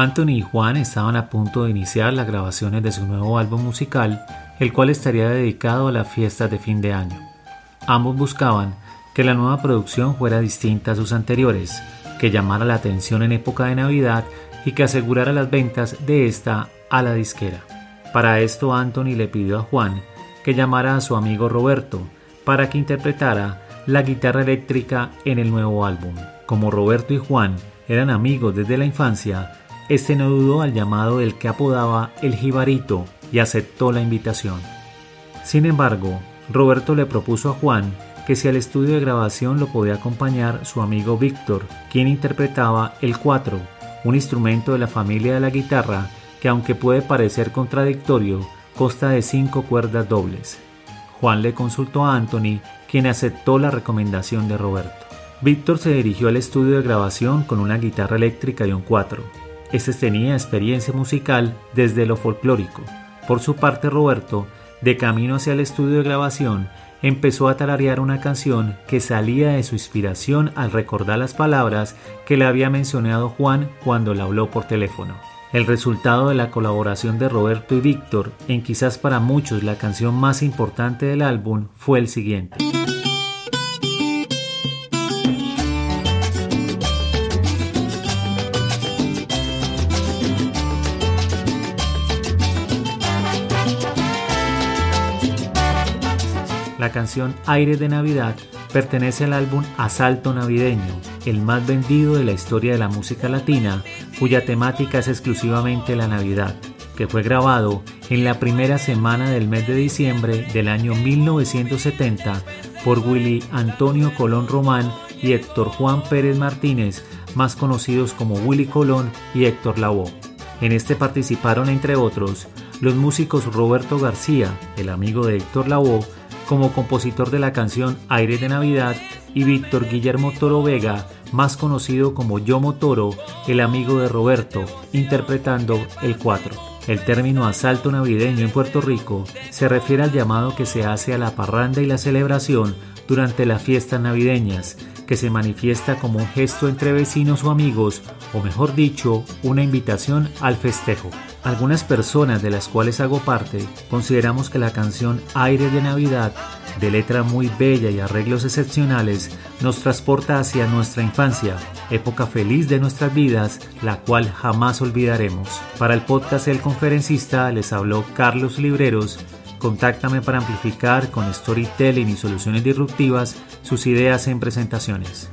Anthony y Juan estaban a punto de iniciar las grabaciones de su nuevo álbum musical, el cual estaría dedicado a las fiestas de fin de año. Ambos buscaban que la nueva producción fuera distinta a sus anteriores, que llamara la atención en época de Navidad y que asegurara las ventas de esta a la disquera. Para esto Anthony le pidió a Juan que llamara a su amigo Roberto para que interpretara la guitarra eléctrica en el nuevo álbum. Como Roberto y Juan eran amigos desde la infancia, este no dudó al llamado del que apodaba el jibarito y aceptó la invitación. Sin embargo, Roberto le propuso a Juan que si al estudio de grabación lo podía acompañar su amigo Víctor, quien interpretaba el cuatro, un instrumento de la familia de la guitarra que aunque puede parecer contradictorio, consta de cinco cuerdas dobles. Juan le consultó a Anthony, quien aceptó la recomendación de Roberto. Víctor se dirigió al estudio de grabación con una guitarra eléctrica y un cuatro. Este tenía experiencia musical desde lo folclórico. Por su parte, Roberto, de camino hacia el estudio de grabación, empezó a tararear una canción que salía de su inspiración al recordar las palabras que le había mencionado Juan cuando le habló por teléfono. El resultado de la colaboración de Roberto y Víctor en quizás para muchos la canción más importante del álbum fue el siguiente. La canción Aire de Navidad pertenece al álbum Asalto Navideño, el más vendido de la historia de la música latina, cuya temática es exclusivamente la Navidad, que fue grabado en la primera semana del mes de diciembre del año 1970 por Willy Antonio Colón Román y Héctor Juan Pérez Martínez, más conocidos como Willy Colón y Héctor Lavoe. En este participaron, entre otros, los músicos Roberto García, el amigo de Héctor Lavoe, como compositor de la canción Aire de Navidad y Víctor Guillermo Toro Vega, más conocido como Yomo Toro, el amigo de Roberto, interpretando el 4. El término asalto navideño en Puerto Rico se refiere al llamado que se hace a la parranda y la celebración durante las fiestas navideñas, que se manifiesta como un gesto entre vecinos o amigos, o mejor dicho, una invitación al festejo. Algunas personas de las cuales hago parte consideramos que la canción Aire de Navidad, de letra muy bella y arreglos excepcionales, nos transporta hacia nuestra infancia, época feliz de nuestras vidas, la cual jamás olvidaremos. Para el podcast El Conferencista les habló Carlos Libreros. Contáctame para amplificar con storytelling y soluciones disruptivas sus ideas en presentaciones.